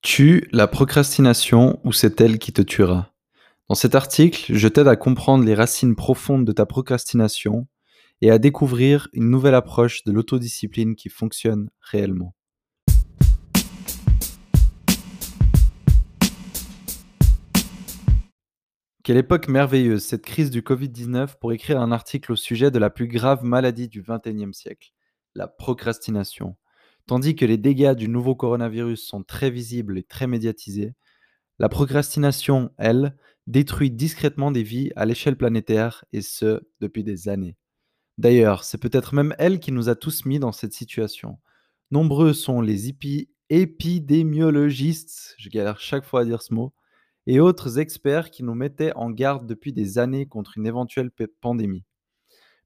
Tue la procrastination ou c'est elle qui te tuera. Dans cet article, je t'aide à comprendre les racines profondes de ta procrastination et à découvrir une nouvelle approche de l'autodiscipline qui fonctionne réellement. Quelle époque merveilleuse, cette crise du Covid-19, pour écrire un article au sujet de la plus grave maladie du XXIe siècle, la procrastination. Tandis que les dégâts du nouveau coronavirus sont très visibles et très médiatisés, la procrastination, elle, détruit discrètement des vies à l'échelle planétaire, et ce, depuis des années. D'ailleurs, c'est peut-être même elle qui nous a tous mis dans cette situation. Nombreux sont les épidémiologistes, je galère chaque fois à dire ce mot, et autres experts qui nous mettaient en garde depuis des années contre une éventuelle pandémie.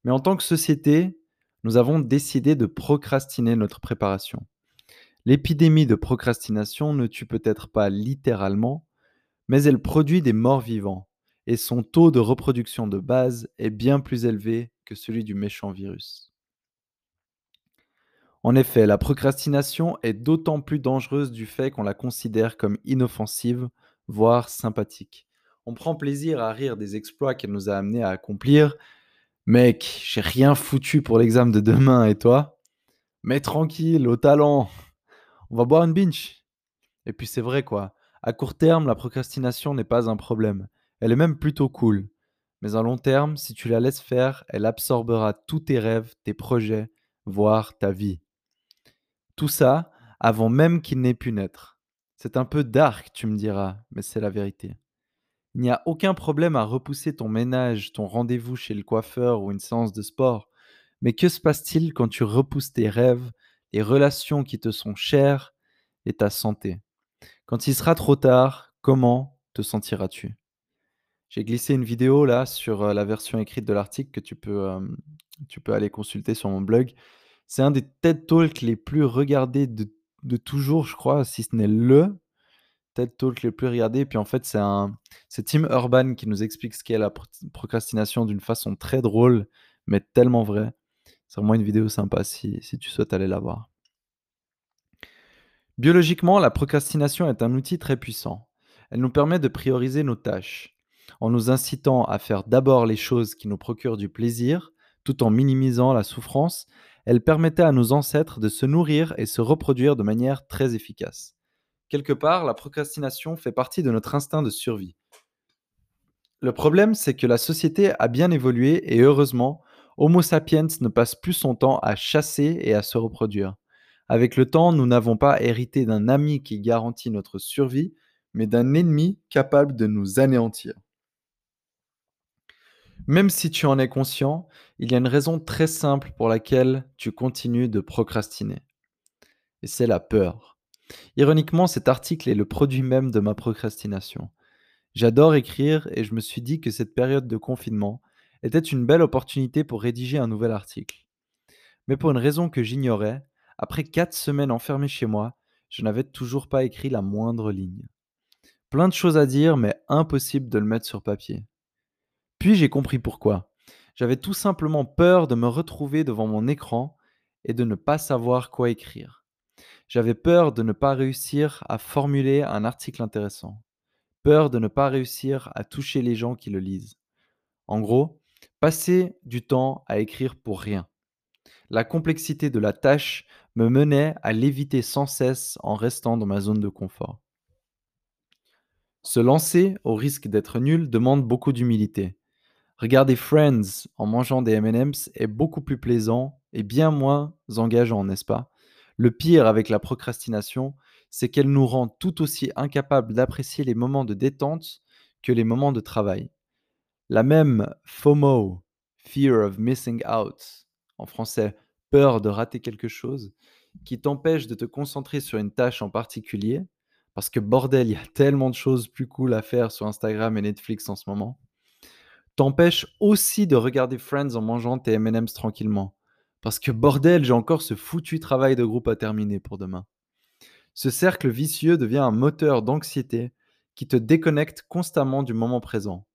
Mais en tant que société, nous avons décidé de procrastiner notre préparation. L'épidémie de procrastination ne tue peut-être pas littéralement, mais elle produit des morts vivants, et son taux de reproduction de base est bien plus élevé que celui du méchant virus. En effet, la procrastination est d'autant plus dangereuse du fait qu'on la considère comme inoffensive, voire sympathique. On prend plaisir à rire des exploits qu'elle nous a amenés à accomplir, Mec, j'ai rien foutu pour l'examen de demain et toi? Mais tranquille, au talent. On va boire une binge. Et puis c'est vrai quoi. À court terme, la procrastination n'est pas un problème. Elle est même plutôt cool. Mais à long terme, si tu la laisses faire, elle absorbera tous tes rêves, tes projets, voire ta vie. Tout ça avant même qu'il n'ait pu naître. C'est un peu dark, tu me diras, mais c'est la vérité. Il n'y a aucun problème à repousser ton ménage, ton rendez-vous chez le coiffeur ou une séance de sport. Mais que se passe-t-il quand tu repousses tes rêves, les relations qui te sont chères et ta santé? Quand il sera trop tard, comment te sentiras-tu? J'ai glissé une vidéo là sur euh, la version écrite de l'article que tu peux, tu peux aller consulter sur mon blog. C'est un des TED Talks les plus regardés de toujours, je crois, si ce n'est le TED Talk les plus regardés. Puis en fait, c'est un, Tim Urban qui nous explique ce qu'est la procrastination d'une façon très drôle, mais tellement vraie. C'est vraiment une vidéo sympa si tu souhaites aller la voir. Biologiquement, la procrastination est un outil très puissant. Elle nous permet de prioriser nos tâches, en nous incitant à faire d'abord les choses qui nous procurent du plaisir, tout en minimisant la souffrance. Elle permettait à nos ancêtres de se nourrir et se reproduire de manière très efficace. Quelque part, la procrastination fait partie de notre instinct de survie. Le problème, c'est que la société a bien évolué et heureusement, Homo sapiens ne passe plus son temps à chasser et à se reproduire. Avec le temps, nous n'avons pas hérité d'un ami qui garantit notre survie, mais d'un ennemi capable de nous anéantir. Même si tu en es conscient, il y a une raison très simple pour laquelle tu continues de procrastiner. Et c'est la peur. Ironiquement, cet article est le produit même de ma procrastination. J'adore écrire et je me suis dit que cette période de confinement était une belle opportunité pour rédiger un nouvel article. Mais pour une raison que j'ignorais, après quatre semaines enfermées chez moi, je n'avais toujours pas écrit la moindre ligne. Plein de choses à dire, mais impossible de le mettre sur papier. Puis j'ai compris pourquoi. J'avais tout simplement peur de me retrouver devant mon écran et de ne pas savoir quoi écrire. J'avais peur de ne pas réussir à formuler un article intéressant. Peur de ne pas réussir à toucher les gens qui le lisent. En gros, passer du temps à écrire pour rien. La complexité de la tâche me menait à l'éviter sans cesse en restant dans ma zone de confort. Se lancer, au risque d'être nul, demande beaucoup d'humilité. Regarder Friends en mangeant des MM's est beaucoup plus plaisant et bien moins engageant, n'est-ce pas? Le pire avec la procrastination, c'est qu'elle nous rend tout aussi incapables d'apprécier les moments de détente que les moments de travail. La même FOMO, Fear of Missing Out, en français, peur de rater quelque chose, qui t'empêche de te concentrer sur une tâche en particulier, parce que bordel, il y a tellement de choses plus cool à faire sur Instagram et Netflix en ce moment, t'empêche aussi de regarder Friends en mangeant tes MM's tranquillement. Parce que bordel, j'ai encore ce foutu travail de groupe à terminer pour demain. Ce cercle vicieux devient un moteur d'anxiété qui te déconnecte constamment du moment présent.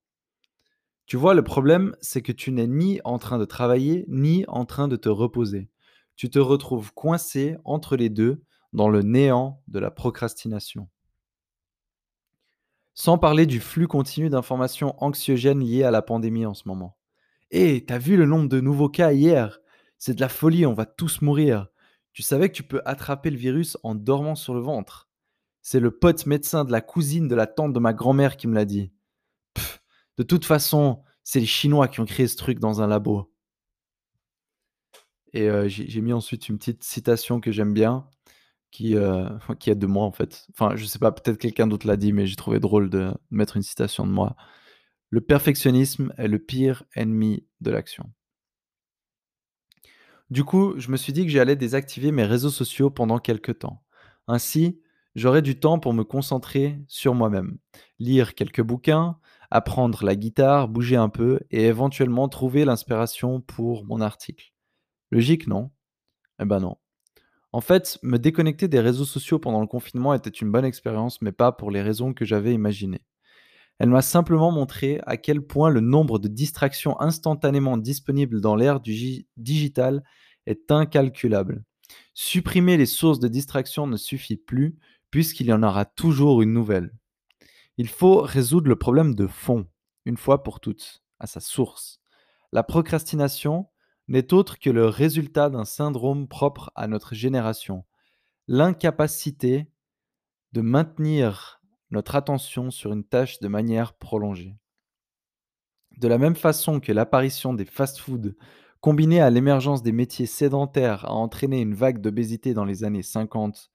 Tu vois, le problème, c'est que tu n'es ni en train de travailler, ni en train de te reposer. Tu te retrouves coincé entre les deux dans le néant de la procrastination. Sans parler du flux continu d'informations anxiogènes liées à la pandémie en ce moment. Hé, t'as vu le nombre de nouveaux cas hier? C'est de la folie, on va tous mourir. Tu savais que tu peux attraper le virus en dormant sur le ventre C'est le pote médecin de la cousine de la tante de ma grand-mère qui me l'a dit. De toute façon, c'est les Chinois qui ont créé ce truc dans un labo. Et heu, j'ai mis ensuite une petite citation que j'aime bien, qui, qui est de moi, en fait. Enfin, je sais pas, peut-être quelqu'un d'autre l'a dit, mais j'ai trouvé drôle de mettre une citation de moi. «Le perfectionnisme est le pire ennemi de l'action». Du coup, je me suis dit que j'allais désactiver mes réseaux sociaux pendant quelque temps. Ainsi, j'aurai du temps pour me concentrer sur moi-même, lire quelques bouquins, apprendre la guitare, bouger un peu et éventuellement trouver l'inspiration pour mon article. Logique, non? Eh ben non. En fait, me déconnecter des réseaux sociaux pendant le confinement était une bonne expérience, mais pas pour les raisons que j'avais imaginées. Elle m'a simplement montré à quel point le nombre de distractions instantanément disponibles dans l'ère du gi- digital est incalculable. Supprimer les sources de distraction ne suffit plus, puisqu'il y en aura toujours une nouvelle. Il faut résoudre le problème de fond, une fois pour toutes, à sa source. La procrastination n'est autre que le résultat d'un syndrome propre à notre génération, l'incapacité de maintenir notre attention sur une tâche de manière prolongée. De la même façon que l'apparition des fast-foods combinée à l'émergence des métiers sédentaires a entraîné une vague d'obésité dans les années 50,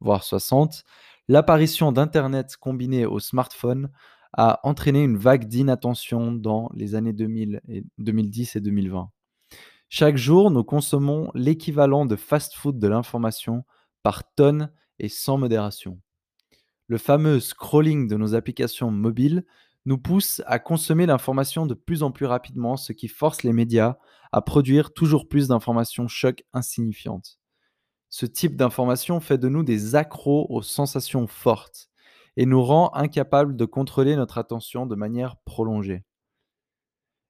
voire 60, l'apparition d'Internet combinée au smartphone a entraîné une vague d'inattention dans les années 2000 et 2010 et 2020. Chaque jour, nous consommons l'équivalent de fast-food de l'information par tonnes et sans modération. Le fameux scrolling de nos applications mobiles nous pousse à consommer l'information de plus en plus rapidement, ce qui force les médias à produire toujours plus d'informations chocs insignifiantes. Ce type d'information fait de nous des accros aux sensations fortes et nous rend incapables de contrôler notre attention de manière prolongée.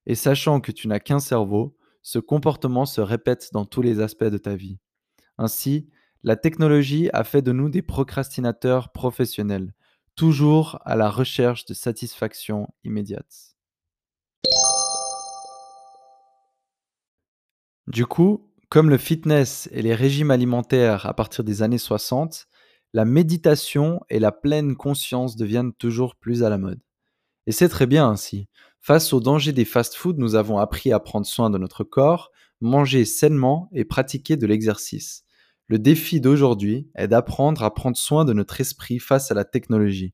Et sachant que tu n'as qu'un cerveau, ce comportement se répète dans tous les aspects de ta vie. Ainsi, la technologie a fait de nous des procrastinateurs professionnels, toujours à la recherche de satisfaction immédiate. Du coup, comme le fitness et les régimes alimentaires à partir des années 60, la méditation et la pleine conscience deviennent toujours plus à la mode. Et c'est très bien ainsi. Face aux dangers des fast-foods, nous avons appris à prendre soin de notre corps, manger sainement et pratiquer de l'exercice. Le défi d'aujourd'hui est d'apprendre à prendre soin de notre esprit face à la technologie.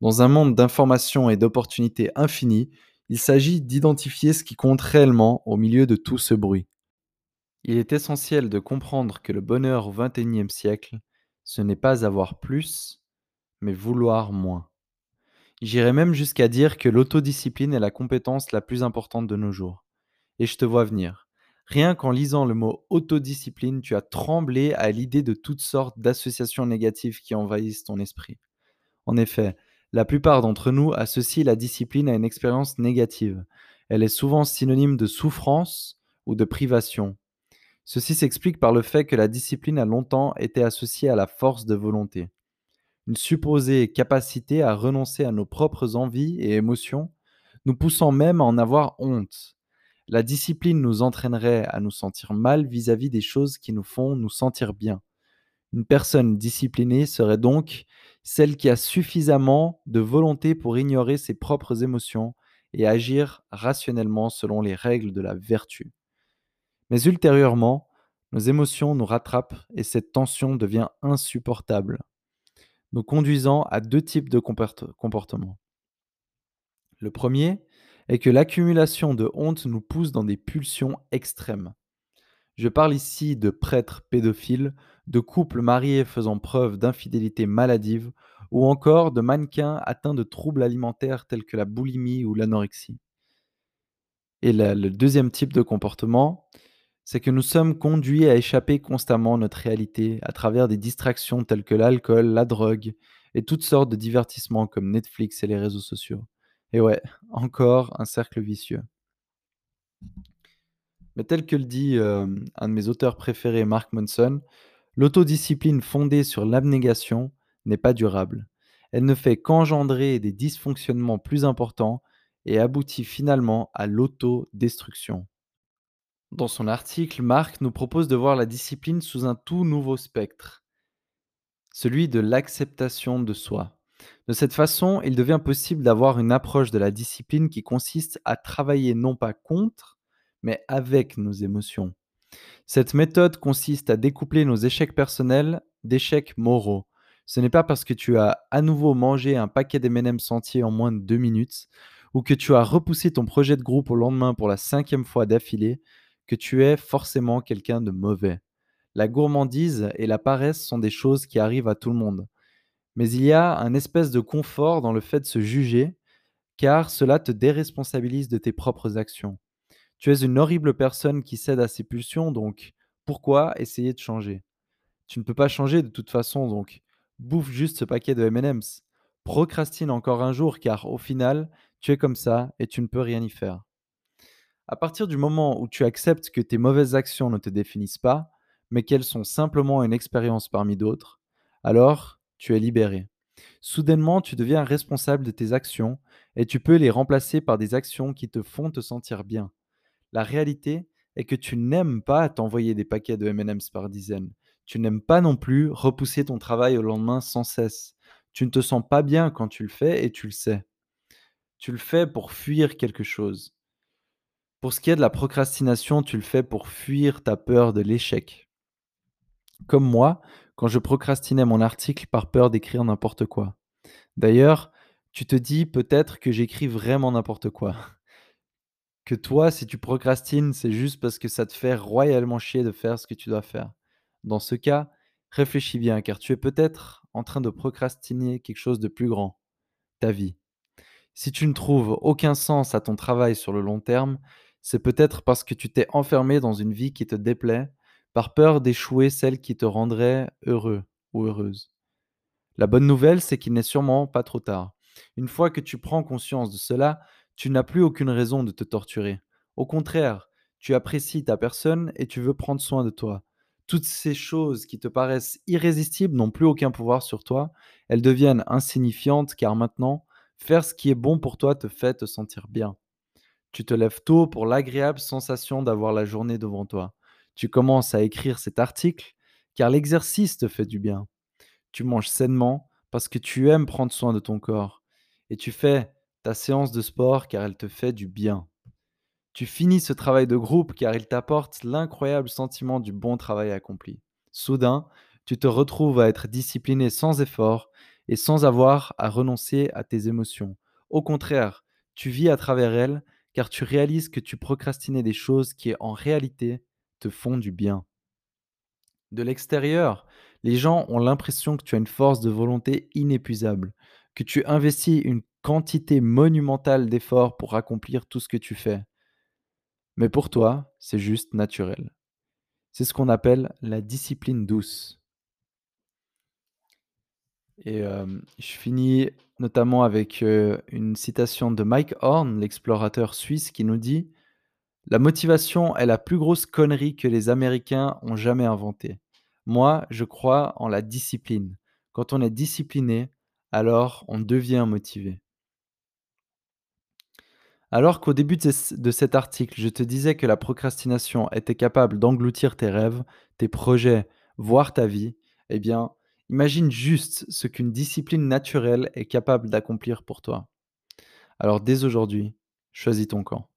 Dans un monde d'informations et d'opportunités infinies, il s'agit d'identifier ce qui compte réellement au milieu de tout ce bruit. Il est essentiel de comprendre que le bonheur au XXIe siècle, ce n'est pas avoir plus, mais vouloir moins. J'irais même jusqu'à dire que l'autodiscipline est la compétence la plus importante de nos jours. Et je te vois venir. Rien qu'en lisant le mot autodiscipline, tu as tremblé à l'idée de toutes sortes d'associations négatives qui envahissent ton esprit. En effet, la plupart d'entre nous associent la discipline à une expérience négative. Elle est souvent synonyme de souffrance ou de privation. Ceci s'explique par le fait que la discipline a longtemps été associée à la force de volonté une supposée capacité à renoncer à nos propres envies et émotions, nous poussant même à en avoir honte. La discipline nous entraînerait à nous sentir mal vis-à-vis des choses qui nous font nous sentir bien. Une personne disciplinée serait donc celle qui a suffisamment de volonté pour ignorer ses propres émotions et agir rationnellement selon les règles de la vertu. Mais ultérieurement, nos émotions nous rattrapent et cette tension devient insupportable nous conduisant à deux types de comportements. Le premier est que l'accumulation de honte nous pousse dans des pulsions extrêmes. Je parle ici de prêtres pédophiles, de couples mariés faisant preuve d'infidélité maladive, ou encore de mannequins atteints de troubles alimentaires tels que la boulimie ou l'anorexie. Et le deuxième type de comportement, c'est que nous sommes conduits à échapper constamment à notre réalité à travers des distractions telles que l'alcool, la drogue et toutes sortes de divertissements comme Netflix et les réseaux sociaux. Et ouais, encore un cercle vicieux. Mais tel que le dit un de mes auteurs préférés, Mark Manson, l'autodiscipline fondée sur l'abnégation n'est pas durable. Elle ne fait qu'engendrer des dysfonctionnements plus importants et aboutit finalement à l'autodestruction. Dans son article, Marc nous propose de voir la discipline sous un tout nouveau spectre, celui de l'acceptation de soi. De cette façon, il devient possible d'avoir une approche de la discipline qui consiste à travailler non pas contre, mais avec nos émotions. Cette méthode consiste à découpler nos échecs personnels d'échecs moraux. Ce n'est pas parce que tu as à nouveau mangé un paquet d'M&M's entier en moins de deux minutes, ou que tu as repoussé ton projet de groupe au lendemain pour la cinquième fois d'affilée, que tu es forcément quelqu'un de mauvais. La gourmandise et la paresse sont des choses qui arrivent à tout le monde. Mais il y a un espèce de confort dans le fait de se juger, car cela te déresponsabilise de tes propres actions. Tu es une horrible personne qui cède à ses pulsions, donc pourquoi essayer de changer? Tu ne peux pas changer de toute façon, donc bouffe juste ce paquet de M&M's. Procrastine encore un jour, car au final, tu es comme ça et tu ne peux rien y faire. À partir du moment où tu acceptes que tes mauvaises actions ne te définissent pas, mais qu'elles sont simplement une expérience parmi d'autres, alors tu es libéré. Soudainement, tu deviens responsable de tes actions et tu peux les remplacer par des actions qui te font te sentir bien. La réalité est que tu n'aimes pas t'envoyer des paquets de M&M's par dizaines. Tu n'aimes pas non plus repousser ton travail au lendemain sans cesse. Tu ne te sens pas bien quand tu le fais et tu le sais. Tu le fais pour fuir quelque chose. Pour ce qui est de la procrastination, tu le fais pour fuir ta peur de l'échec. Comme moi, quand je procrastinais mon article par peur d'écrire n'importe quoi. D'ailleurs, tu te dis peut-être que j'écris vraiment n'importe quoi. Que toi, si tu procrastines, c'est juste parce que ça te fait royalement chier de faire ce que tu dois faire. Dans ce cas, réfléchis bien, car tu es peut-être en train de procrastiner quelque chose de plus grand, ta vie. Si tu ne trouves aucun sens à ton travail sur le long terme, c'est peut-être parce que tu t'es enfermé dans une vie qui te déplaît par peur d'échouer celle qui te rendrait heureux ou heureuse. La bonne nouvelle, c'est qu'il n'est sûrement pas trop tard. Une fois que tu prends conscience de cela, tu n'as plus aucune raison de te torturer. Au contraire, tu apprécies ta personne et tu veux prendre soin de toi. Toutes ces choses qui te paraissent irrésistibles n'ont plus aucun pouvoir sur toi, elles deviennent insignifiantes car maintenant, faire ce qui est bon pour toi te fait te sentir bien. Tu te lèves tôt pour l'agréable sensation d'avoir la journée devant toi. Tu commences à écrire cet article car l'exercice te fait du bien. Tu manges sainement parce que tu aimes prendre soin de ton corps. Et tu fais ta séance de sport car elle te fait du bien. Tu finis ce travail de groupe car il t'apporte l'incroyable sentiment du bon travail accompli. Soudain, tu te retrouves à être discipliné sans effort et sans avoir à renoncer à tes émotions. Au contraire, tu vis à travers elles car tu réalises que tu procrastinais des choses qui en réalité te font du bien. De l'extérieur, les gens ont l'impression que tu as une force de volonté inépuisable, que tu investis une quantité monumentale d'efforts pour accomplir tout ce que tu fais. Mais pour toi, c'est juste naturel. C'est ce qu'on appelle la discipline douce. Et je finis notamment avec une citation de Mike Horn, l'explorateur suisse, qui nous dit La motivation est la plus grosse connerie que les Américains ont jamais inventée. Moi, je crois en la discipline. Quand on est discipliné, alors on devient motivé. Alors qu'au début de cet article, je te disais que la procrastination était capable d'engloutir tes rêves, tes projets, voire ta vie, eh bien, imagine juste ce qu'une discipline naturelle est capable d'accomplir pour toi. Alors dès aujourd'hui, choisis ton camp.